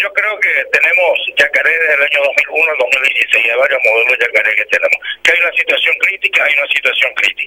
yo creo que tenemos yacaré desde el año 2001 al 2016, hay varios modelos de yacaré que tenemos. Que hay una situación crítica, hay una situación crítica.